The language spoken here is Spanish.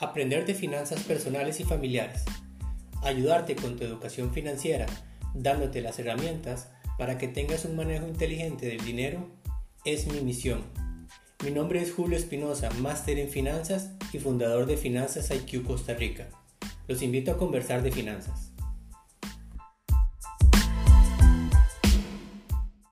aprender de finanzas personales y familiares, ayudarte con tu educación financiera, dándote las herramientas para que tengas un manejo inteligente del dinero, es mi misión. Mi nombre es Julio Espinosa, máster en finanzas y fundador de Finanzas IQ Costa Rica. Los invito a conversar de finanzas.